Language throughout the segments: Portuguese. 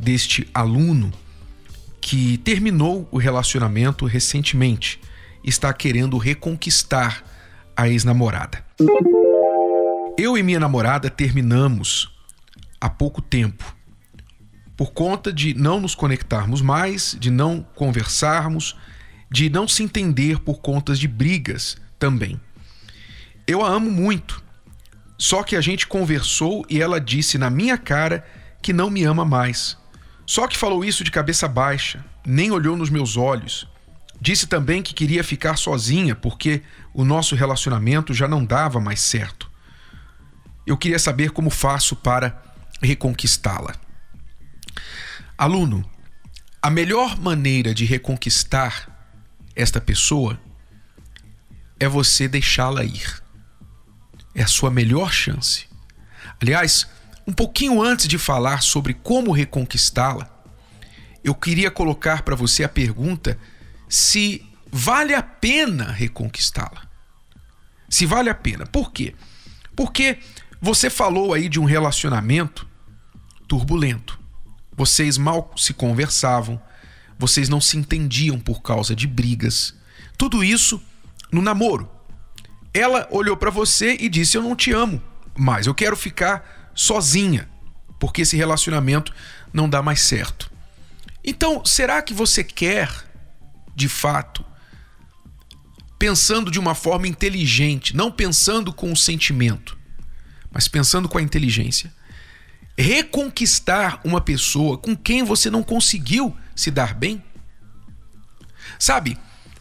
deste aluno que terminou o relacionamento recentemente, está querendo reconquistar a ex-namorada. Eu e minha namorada terminamos há pouco tempo, por conta de não nos conectarmos mais, de não conversarmos, de não se entender por contas de brigas também. Eu a amo muito, só que a gente conversou e ela disse na minha cara que não me ama mais. Só que falou isso de cabeça baixa, nem olhou nos meus olhos. Disse também que queria ficar sozinha porque o nosso relacionamento já não dava mais certo. Eu queria saber como faço para reconquistá-la. Aluno, a melhor maneira de reconquistar esta pessoa é você deixá-la ir é a sua melhor chance. Aliás, um pouquinho antes de falar sobre como reconquistá-la, eu queria colocar para você a pergunta se vale a pena reconquistá-la. Se vale a pena. Por quê? Porque você falou aí de um relacionamento turbulento. Vocês mal se conversavam, vocês não se entendiam por causa de brigas. Tudo isso no namoro. Ela olhou para você e disse: Eu não te amo, mas eu quero ficar sozinha, porque esse relacionamento não dá mais certo. Então, será que você quer, de fato, pensando de uma forma inteligente, não pensando com o sentimento, mas pensando com a inteligência, reconquistar uma pessoa com quem você não conseguiu se dar bem? Sabe,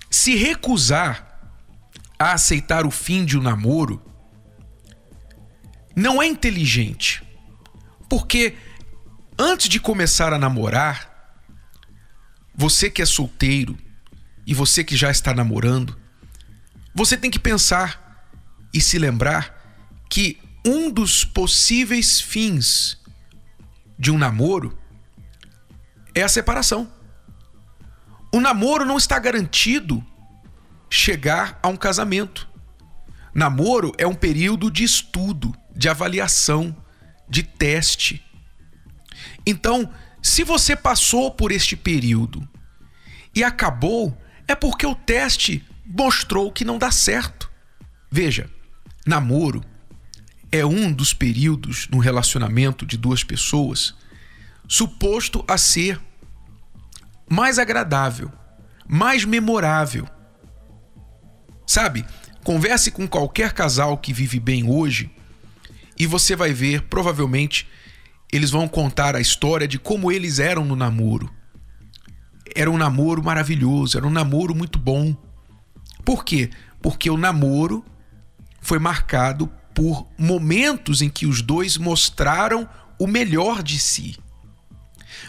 se recusar a aceitar o fim de um namoro não é inteligente. Porque antes de começar a namorar, você que é solteiro e você que já está namorando, você tem que pensar e se lembrar que um dos possíveis fins de um namoro é a separação. O namoro não está garantido chegar a um casamento. Namoro é um período de estudo, de avaliação, de teste. Então, se você passou por este período e acabou, é porque o teste mostrou que não dá certo. Veja, namoro é um dos períodos no relacionamento de duas pessoas suposto a ser mais agradável, mais memorável Sabe? Converse com qualquer casal que vive bem hoje e você vai ver, provavelmente, eles vão contar a história de como eles eram no namoro. Era um namoro maravilhoso, era um namoro muito bom. Por quê? Porque o namoro foi marcado por momentos em que os dois mostraram o melhor de si.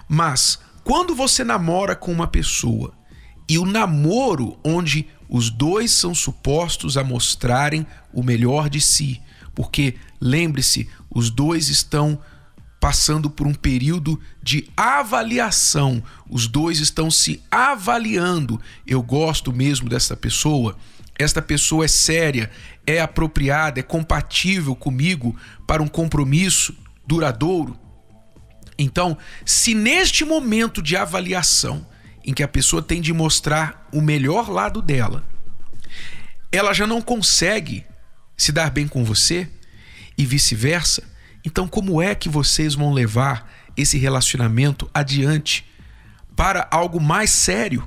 Mas quando você namora com uma pessoa e o namoro onde os dois são supostos a mostrarem o melhor de si, porque lembre-se, os dois estão passando por um período de avaliação. Os dois estão se avaliando. Eu gosto mesmo dessa pessoa. Esta pessoa é séria, é apropriada, é compatível comigo para um compromisso duradouro. Então, se neste momento de avaliação em que a pessoa tem de mostrar o melhor lado dela, ela já não consegue se dar bem com você e vice-versa, então como é que vocês vão levar esse relacionamento adiante para algo mais sério?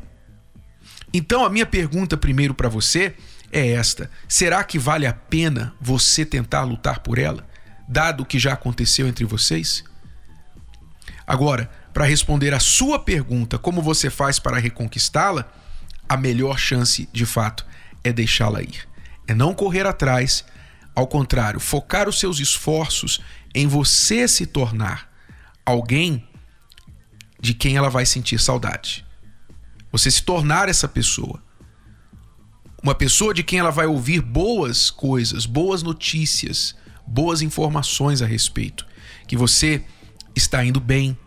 Então a minha pergunta primeiro para você é esta: será que vale a pena você tentar lutar por ela, dado o que já aconteceu entre vocês? Agora, para responder a sua pergunta, como você faz para reconquistá-la, a melhor chance, de fato, é deixá-la ir. É não correr atrás, ao contrário, focar os seus esforços em você se tornar alguém de quem ela vai sentir saudade. Você se tornar essa pessoa. Uma pessoa de quem ela vai ouvir boas coisas, boas notícias, boas informações a respeito. Que você está indo bem,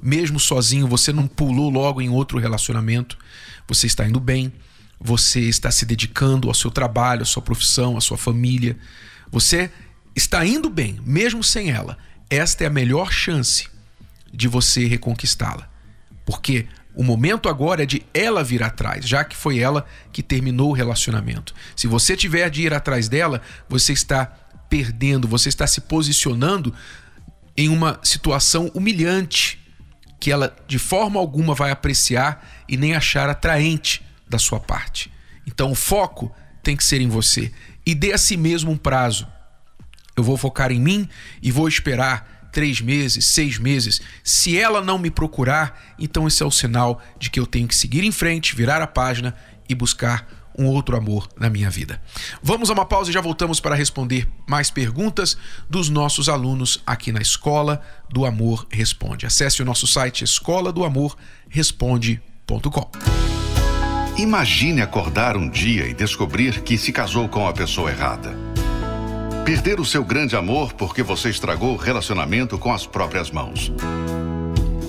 mesmo sozinho, você não pulou logo em outro relacionamento, você está indo bem, você está se dedicando ao seu trabalho, à sua profissão, à sua família. Você está indo bem, mesmo sem ela. Esta é a melhor chance de você reconquistá-la. Porque o momento agora é de ela vir atrás, já que foi ela que terminou o relacionamento. Se você tiver de ir atrás dela, você está perdendo, você está se posicionando em uma situação humilhante que ela de forma alguma vai apreciar e nem achar atraente da sua parte. Então o foco tem que ser em você e dê a si mesmo um prazo. Eu vou focar em mim e vou esperar três meses, seis meses. Se ela não me procurar, então esse é o sinal de que eu tenho que seguir em frente, virar a página e buscar um outro amor na minha vida. Vamos a uma pausa e já voltamos para responder mais perguntas dos nossos alunos aqui na Escola do Amor Responde. Acesse o nosso site escola do amor responde.com. Imagine acordar um dia e descobrir que se casou com a pessoa errada. Perder o seu grande amor porque você estragou o relacionamento com as próprias mãos.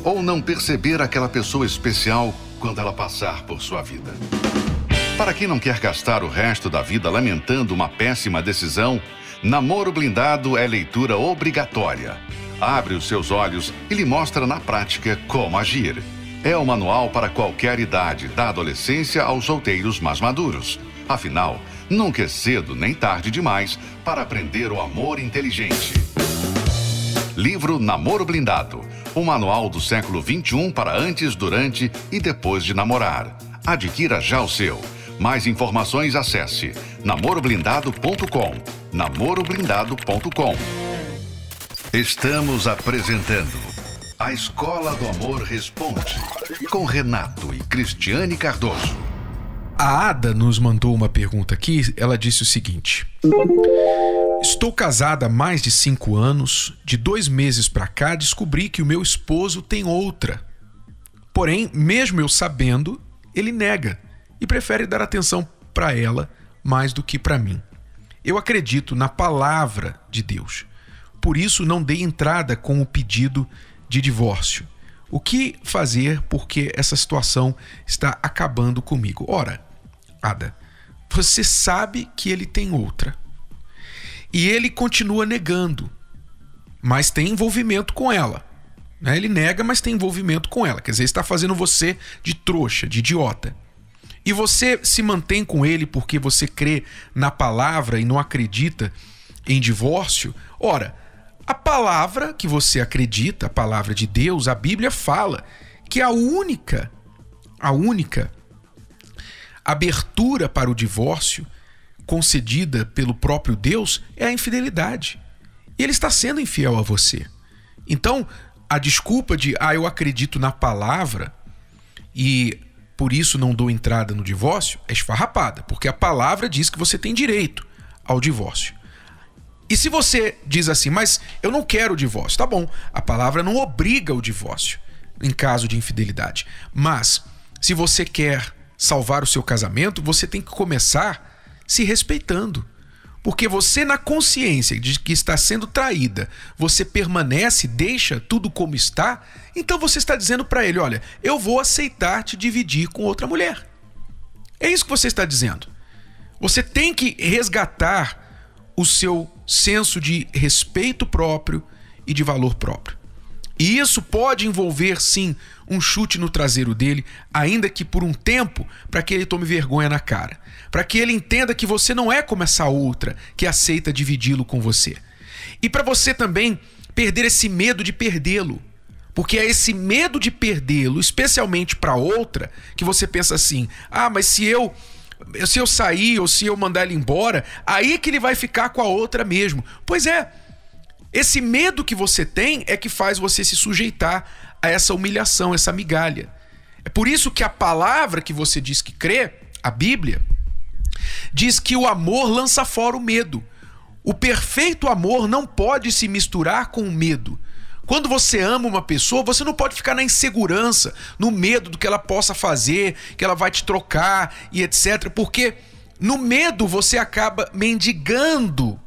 Ou não perceber aquela pessoa especial quando ela passar por sua vida. Para quem não quer gastar o resto da vida lamentando uma péssima decisão, Namoro Blindado é leitura obrigatória. Abre os seus olhos e lhe mostra na prática como agir. É o manual para qualquer idade, da adolescência aos solteiros mais maduros. Afinal, nunca é cedo nem tarde demais para aprender o amor inteligente. Livro Namoro Blindado. O manual do século XXI para antes, durante e depois de namorar. Adquira já o seu. Mais informações acesse namoroblindado.com. namoroblindado.com. Estamos apresentando a Escola do Amor Responde, com Renato e Cristiane Cardoso. A Ada nos mandou uma pergunta aqui. Ela disse o seguinte: Estou casada há mais de cinco anos. De dois meses para cá, descobri que o meu esposo tem outra. Porém, mesmo eu sabendo, ele nega e prefere dar atenção para ela mais do que para mim. Eu acredito na palavra de Deus. Por isso, não dei entrada com o pedido de divórcio. O que fazer porque essa situação está acabando comigo? Ora, Ada, você sabe que ele tem outra. E ele continua negando, mas tem envolvimento com ela. Né? Ele nega, mas tem envolvimento com ela. Quer dizer, está fazendo você de trouxa, de idiota. E você se mantém com ele porque você crê na palavra e não acredita em divórcio. Ora, a palavra que você acredita, a palavra de Deus, a Bíblia fala que a única, a única abertura para o divórcio concedida pelo próprio Deus é a infidelidade. Ele está sendo infiel a você. Então, a desculpa de, ah, eu acredito na palavra e por isso não dou entrada no divórcio é esfarrapada, porque a palavra diz que você tem direito ao divórcio. E se você diz assim, mas eu não quero o divórcio, tá bom, a palavra não obriga o divórcio em caso de infidelidade. Mas se você quer salvar o seu casamento, você tem que começar se respeitando. Porque você, na consciência de que está sendo traída, você permanece, deixa tudo como está, então você está dizendo para ele: olha, eu vou aceitar te dividir com outra mulher. É isso que você está dizendo. Você tem que resgatar o seu senso de respeito próprio e de valor próprio. E isso pode envolver, sim, um chute no traseiro dele, ainda que por um tempo, para que ele tome vergonha na cara. Para que ele entenda que você não é como essa outra que aceita dividi-lo com você. E para você também perder esse medo de perdê-lo. Porque é esse medo de perdê-lo, especialmente para outra, que você pensa assim: ah, mas se eu se eu sair ou se eu mandar ele embora, aí que ele vai ficar com a outra mesmo. Pois é. Esse medo que você tem é que faz você se sujeitar a essa humilhação, essa migalha. É por isso que a palavra que você diz que crê, a Bíblia, diz que o amor lança fora o medo. O perfeito amor não pode se misturar com o medo. Quando você ama uma pessoa, você não pode ficar na insegurança, no medo do que ela possa fazer, que ela vai te trocar e etc. Porque no medo você acaba mendigando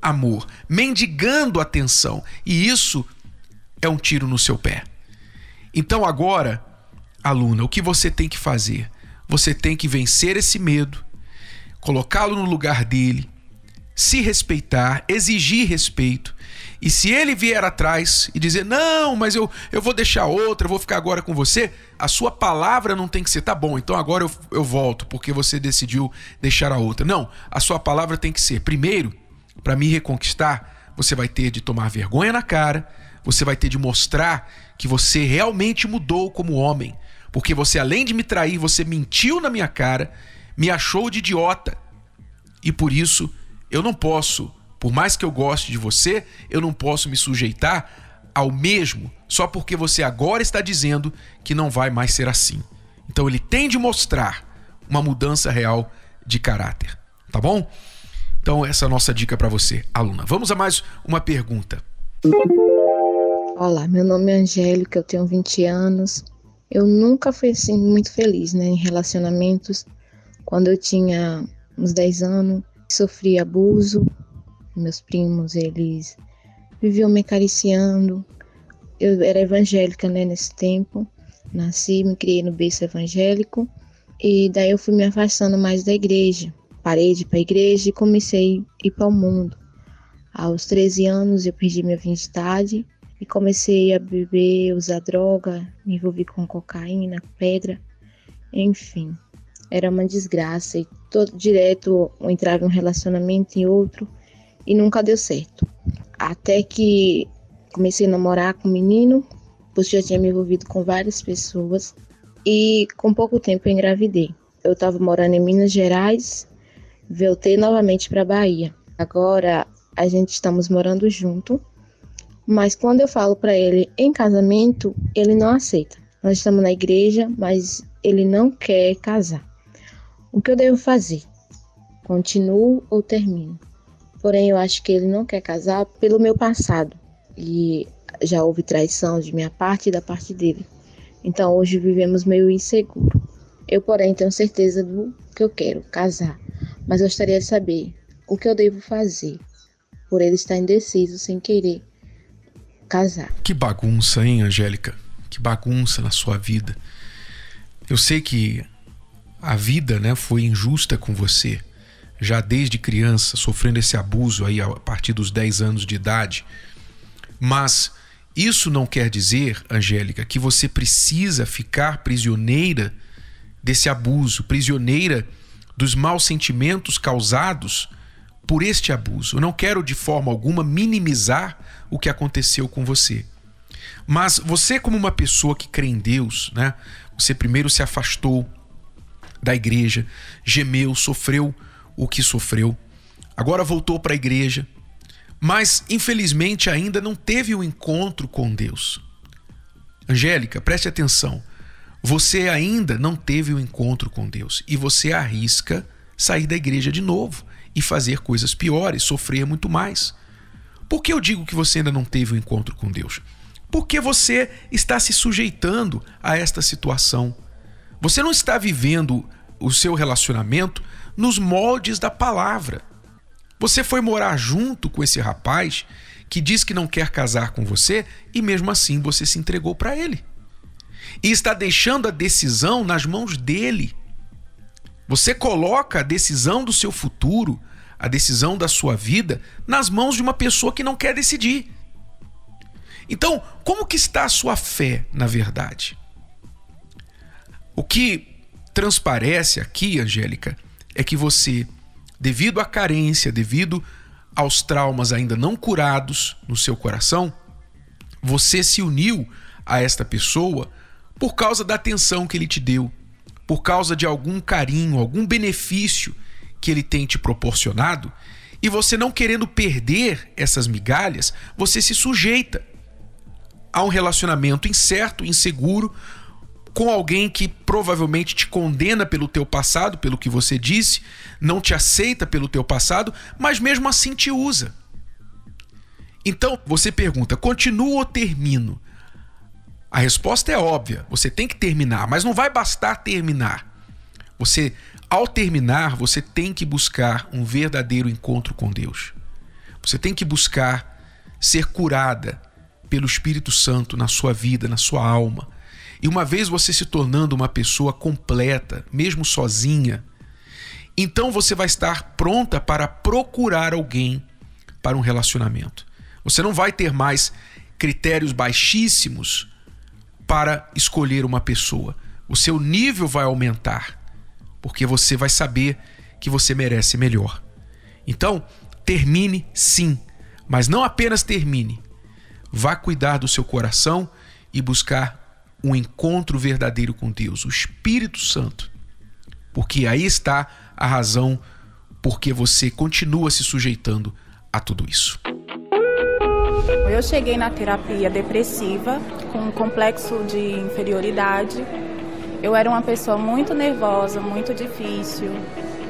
amor, mendigando atenção. E isso é um tiro no seu pé. Então agora, aluna, o que você tem que fazer? Você tem que vencer esse medo, colocá-lo no lugar dele, se respeitar, exigir respeito e se ele vier atrás e dizer, não, mas eu, eu vou deixar outra, eu vou ficar agora com você, a sua palavra não tem que ser, tá bom, então agora eu, eu volto, porque você decidiu deixar a outra. Não, a sua palavra tem que ser, primeiro, para me reconquistar, você vai ter de tomar vergonha na cara, você vai ter de mostrar que você realmente mudou como homem. Porque você, além de me trair, você mentiu na minha cara, me achou de idiota. E por isso eu não posso por mais que eu goste de você, eu não posso me sujeitar ao mesmo só porque você agora está dizendo que não vai mais ser assim. Então ele tem de mostrar uma mudança real de caráter, tá bom? Então essa é a nossa dica para você, aluna. Vamos a mais uma pergunta. Olá, meu nome é Angélica, eu tenho 20 anos. Eu nunca fui assim muito feliz, né, em relacionamentos. Quando eu tinha uns 10 anos, sofri abuso, meus primos, eles viviam me acariciando. Eu era evangélica, né, nesse tempo. Nasci, me criei no berço evangélico. E daí eu fui me afastando mais da igreja. Parei de ir para a igreja e comecei a ir para o mundo. Aos 13 anos eu perdi minha virgindade e comecei a beber, usar droga, me envolvi com cocaína, pedra, enfim. Era uma desgraça e todo direto em um relacionamento em outro e nunca deu certo. Até que comecei a namorar com um menino, pois já tinha me envolvido com várias pessoas e com pouco tempo eu engravidei. Eu estava morando em Minas Gerais, voltei novamente para Bahia. Agora a gente estamos morando junto, mas quando eu falo para ele em casamento, ele não aceita. Nós estamos na igreja, mas ele não quer casar. O que eu devo fazer? Continuo ou termino? Porém, eu acho que ele não quer casar pelo meu passado. E já houve traição de minha parte e da parte dele. Então, hoje vivemos meio inseguro. Eu, porém, tenho certeza do que eu quero, casar. Mas gostaria de saber o que eu devo fazer por ele estar indeciso sem querer casar. Que bagunça, hein, Angélica? Que bagunça na sua vida. Eu sei que a vida, né, foi injusta com você já desde criança, sofrendo esse abuso aí a partir dos 10 anos de idade. Mas isso não quer dizer, Angélica, que você precisa ficar prisioneira desse abuso, prisioneira dos maus sentimentos causados por este abuso. Eu não quero de forma alguma minimizar o que aconteceu com você. Mas você, como uma pessoa que crê em Deus, né? Você primeiro se afastou da igreja, gemeu, sofreu o que sofreu. Agora voltou para a igreja, mas infelizmente ainda não teve o um encontro com Deus. Angélica, preste atenção. Você ainda não teve o um encontro com Deus e você arrisca sair da igreja de novo e fazer coisas piores, sofrer muito mais. Por que eu digo que você ainda não teve o um encontro com Deus? Porque você está se sujeitando a esta situação. Você não está vivendo o seu relacionamento nos moldes da palavra. Você foi morar junto com esse rapaz que diz que não quer casar com você e mesmo assim você se entregou para ele. E está deixando a decisão nas mãos dele. Você coloca a decisão do seu futuro, a decisão da sua vida nas mãos de uma pessoa que não quer decidir. Então, como que está a sua fé, na verdade? O que transparece aqui, Angélica, é que você, devido à carência, devido aos traumas ainda não curados no seu coração, você se uniu a esta pessoa por causa da atenção que ele te deu, por causa de algum carinho, algum benefício que ele tem te proporcionado, e você não querendo perder essas migalhas, você se sujeita a um relacionamento incerto, inseguro, com alguém que provavelmente te condena pelo teu passado, pelo que você disse, não te aceita pelo teu passado, mas mesmo assim te usa. Então você pergunta: continuo ou termino? A resposta é óbvia. Você tem que terminar, mas não vai bastar terminar. Você, ao terminar, você tem que buscar um verdadeiro encontro com Deus. Você tem que buscar ser curada pelo Espírito Santo na sua vida, na sua alma. E uma vez você se tornando uma pessoa completa, mesmo sozinha, então você vai estar pronta para procurar alguém para um relacionamento. Você não vai ter mais critérios baixíssimos para escolher uma pessoa. O seu nível vai aumentar, porque você vai saber que você merece melhor. Então, termine sim, mas não apenas termine. Vá cuidar do seu coração e buscar um encontro verdadeiro com Deus, o Espírito Santo. Porque aí está a razão porque você continua se sujeitando a tudo isso. Eu cheguei na terapia depressiva com um complexo de inferioridade. Eu era uma pessoa muito nervosa, muito difícil.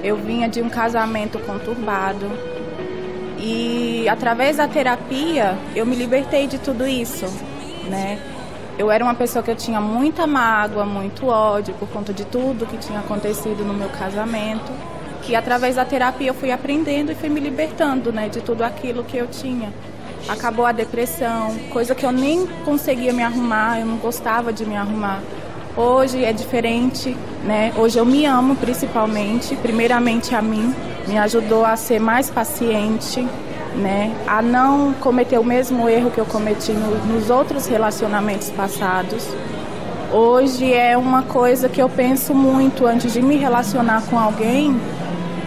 Eu vinha de um casamento conturbado. E através da terapia, eu me libertei de tudo isso, né? Eu era uma pessoa que eu tinha muita mágoa, muito ódio por conta de tudo que tinha acontecido no meu casamento. E através da terapia eu fui aprendendo e fui me libertando, né, de tudo aquilo que eu tinha acabou a depressão, coisa que eu nem conseguia me arrumar, eu não gostava de me arrumar. Hoje é diferente, né? Hoje eu me amo principalmente, primeiramente a mim, me ajudou a ser mais paciente, né? A não cometer o mesmo erro que eu cometi no, nos outros relacionamentos passados. Hoje é uma coisa que eu penso muito antes de me relacionar com alguém,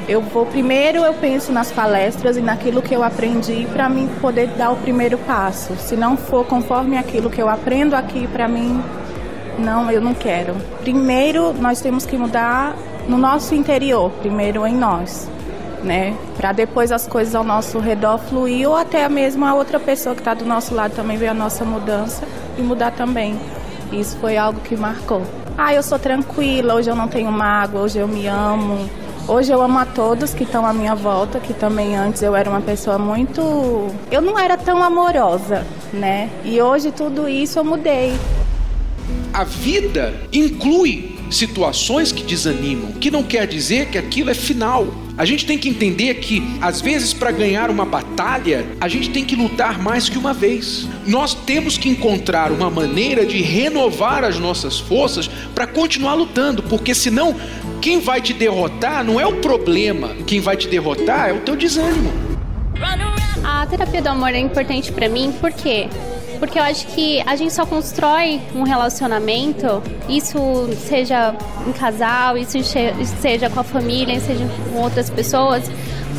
eu vou primeiro eu penso nas palestras e naquilo que eu aprendi para mim poder dar o primeiro passo. Se não for conforme aquilo que eu aprendo aqui para mim, não, eu não quero. Primeiro nós temos que mudar no nosso interior, primeiro em nós, né? Para depois as coisas ao nosso redor fluir ou até mesmo a outra pessoa que está do nosso lado também ver a nossa mudança e mudar também. Isso foi algo que marcou. Ah, eu sou tranquila, hoje eu não tenho mágoa, hoje eu me amo, Hoje eu amo a todos que estão à minha volta, que também antes eu era uma pessoa muito. Eu não era tão amorosa, né? E hoje tudo isso eu mudei. A vida inclui situações que desanimam, que não quer dizer que aquilo é final. A gente tem que entender que, às vezes, para ganhar uma batalha, a gente tem que lutar mais que uma vez. Nós temos que encontrar uma maneira de renovar as nossas forças para continuar lutando, porque senão quem vai te derrotar não é o problema, quem vai te derrotar é o teu desânimo. A terapia do amor é importante para mim porque porque eu acho que a gente só constrói um relacionamento, isso seja em casal, isso seja com a família, seja com outras pessoas,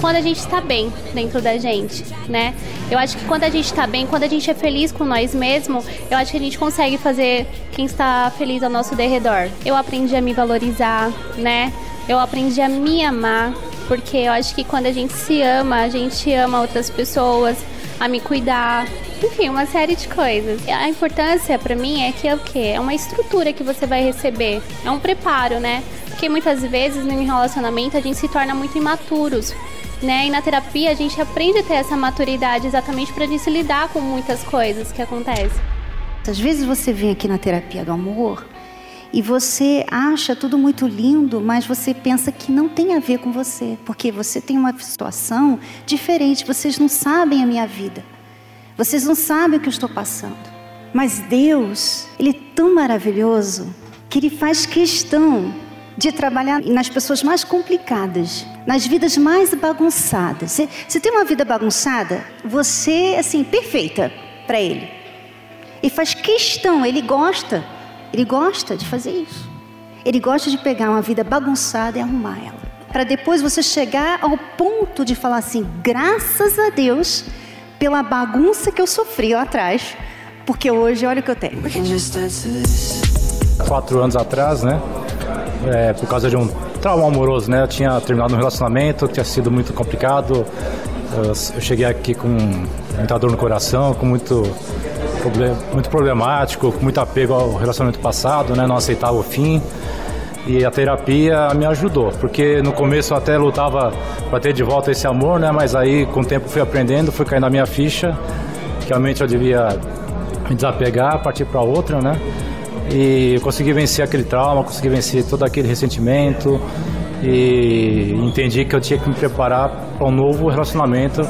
quando a gente está bem dentro da gente, né? Eu acho que quando a gente está bem, quando a gente é feliz com nós mesmos, eu acho que a gente consegue fazer quem está feliz ao nosso derredor. Eu aprendi a me valorizar, né? Eu aprendi a me amar, porque eu acho que quando a gente se ama, a gente ama outras pessoas, a me cuidar, enfim, uma série de coisas. A importância para mim é que é o quê? É uma estrutura que você vai receber, é um preparo, né? Porque muitas vezes no relacionamento a gente se torna muito imaturos né? E na terapia a gente aprende a ter essa maturidade exatamente para gente lidar com muitas coisas que acontecem. Às vezes você vem aqui na terapia do amor e você acha tudo muito lindo, mas você pensa que não tem a ver com você, porque você tem uma situação diferente, vocês não sabem a minha vida. Vocês não sabem o que eu estou passando. Mas Deus, ele é tão maravilhoso que ele faz questão de trabalhar nas pessoas mais complicadas, nas vidas mais bagunçadas. Você, tem uma vida bagunçada, você, assim, perfeita para ele. E faz questão, ele gosta, ele gosta de fazer isso. Ele gosta de pegar uma vida bagunçada e arrumar ela. Para depois você chegar ao ponto de falar assim: graças a Deus pela bagunça que eu sofri lá atrás, porque hoje olha o que eu tenho. Quatro anos atrás, né? é, por causa de um trauma amoroso, né? Eu tinha terminado um relacionamento que tinha sido muito complicado. Eu, cheguei aqui com muita dor no coração, com muito, muito problemático, com muito apego ao relacionamento passado, né? Não aceitava o fim. E a terapia me ajudou, porque no começo eu até lutava para ter de volta esse amor, né? Mas aí com o tempo fui aprendendo, fui caindo na minha ficha Realmente eu devia me desapegar, partir para outra, né? E consegui vencer aquele trauma, consegui vencer todo aquele ressentimento e entendi que eu tinha que me preparar para um novo relacionamento.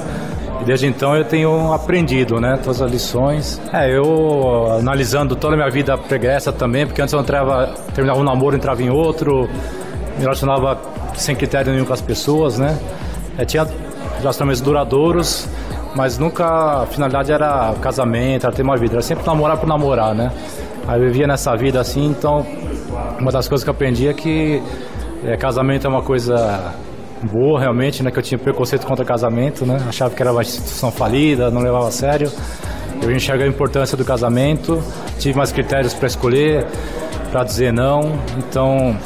E desde então eu tenho aprendido, né, todas as lições. É, eu analisando toda a minha vida pregressa também, porque antes eu entrava, terminava um namoro, entrava em outro, me relacionava sem critério nenhum com as pessoas, né? É, tinha relacionamentos duradouros, mas nunca a finalidade era casamento, era ter uma vida, era sempre namorar por namorar, né? Aí eu vivia nessa vida assim, então uma das coisas que eu aprendi é que é, casamento é uma coisa boa realmente, né? Que eu tinha preconceito contra casamento, né? Achava que era uma instituição falida, não levava a sério. Eu enxerguei a importância do casamento, tive mais critérios para escolher, para dizer não. Então,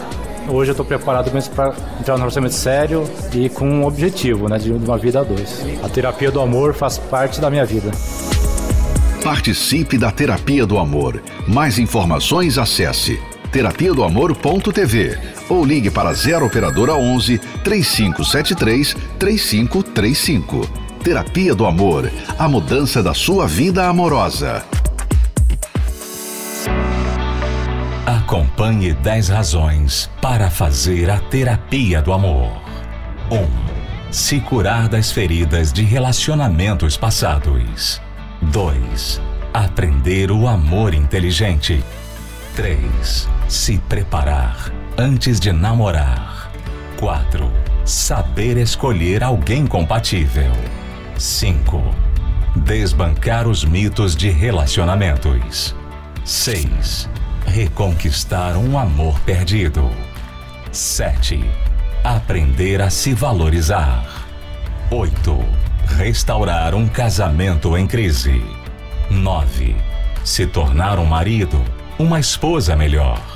hoje eu estou preparado mesmo para entrar num relacionamento sério e com um objetivo, né? De uma vida a dois. A terapia do amor faz parte da minha vida. Participe da Terapia do Amor. Mais informações acesse terapia do amor.tv ou ligue para 0 operadora 11 3573 3535. Terapia do Amor, a mudança da sua vida amorosa. Acompanhe 10 razões para fazer a terapia do amor. 1. Um, se curar das feridas de relacionamentos passados. 2. Aprender o amor inteligente. 3. Se preparar antes de namorar. 4. Saber escolher alguém compatível. 5. Desbancar os mitos de relacionamentos. 6. Reconquistar um amor perdido. 7. Aprender a se valorizar. 8. Restaurar um casamento em crise. 9. Se tornar um marido, uma esposa melhor.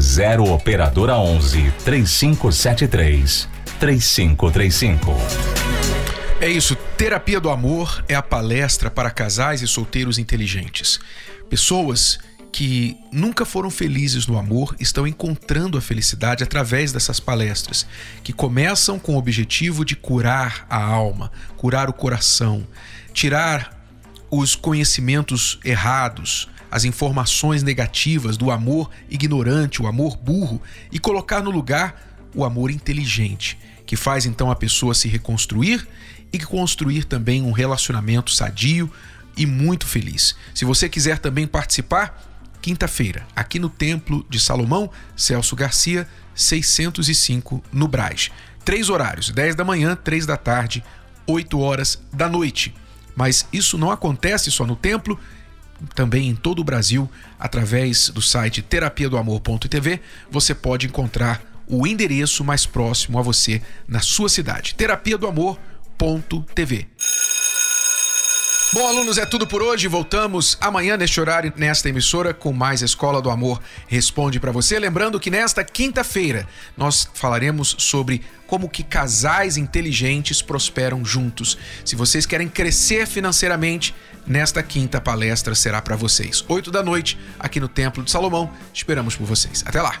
0 operadora 11 3573 3535. É isso, Terapia do Amor é a palestra para casais e solteiros inteligentes. Pessoas que nunca foram felizes no amor estão encontrando a felicidade através dessas palestras, que começam com o objetivo de curar a alma, curar o coração, tirar os conhecimentos errados, as informações negativas do amor ignorante, o amor burro, e colocar no lugar o amor inteligente, que faz então a pessoa se reconstruir e construir também um relacionamento sadio e muito feliz. Se você quiser também participar, quinta-feira, aqui no Templo de Salomão, Celso Garcia, 605, no Braz. Três horários: 10 da manhã, 3 da tarde, 8 horas da noite. Mas isso não acontece só no templo, também em todo o Brasil, através do site terapia do amor.tv, você pode encontrar o endereço mais próximo a você na sua cidade. Terapia do amor.tv. Bom, alunos, é tudo por hoje. Voltamos amanhã neste horário, nesta emissora, com mais Escola do Amor Responde para você. Lembrando que nesta quinta-feira nós falaremos sobre como que casais inteligentes prosperam juntos. Se vocês querem crescer financeiramente, nesta quinta palestra será para vocês. Oito da noite, aqui no Templo de Salomão. Esperamos por vocês. Até lá!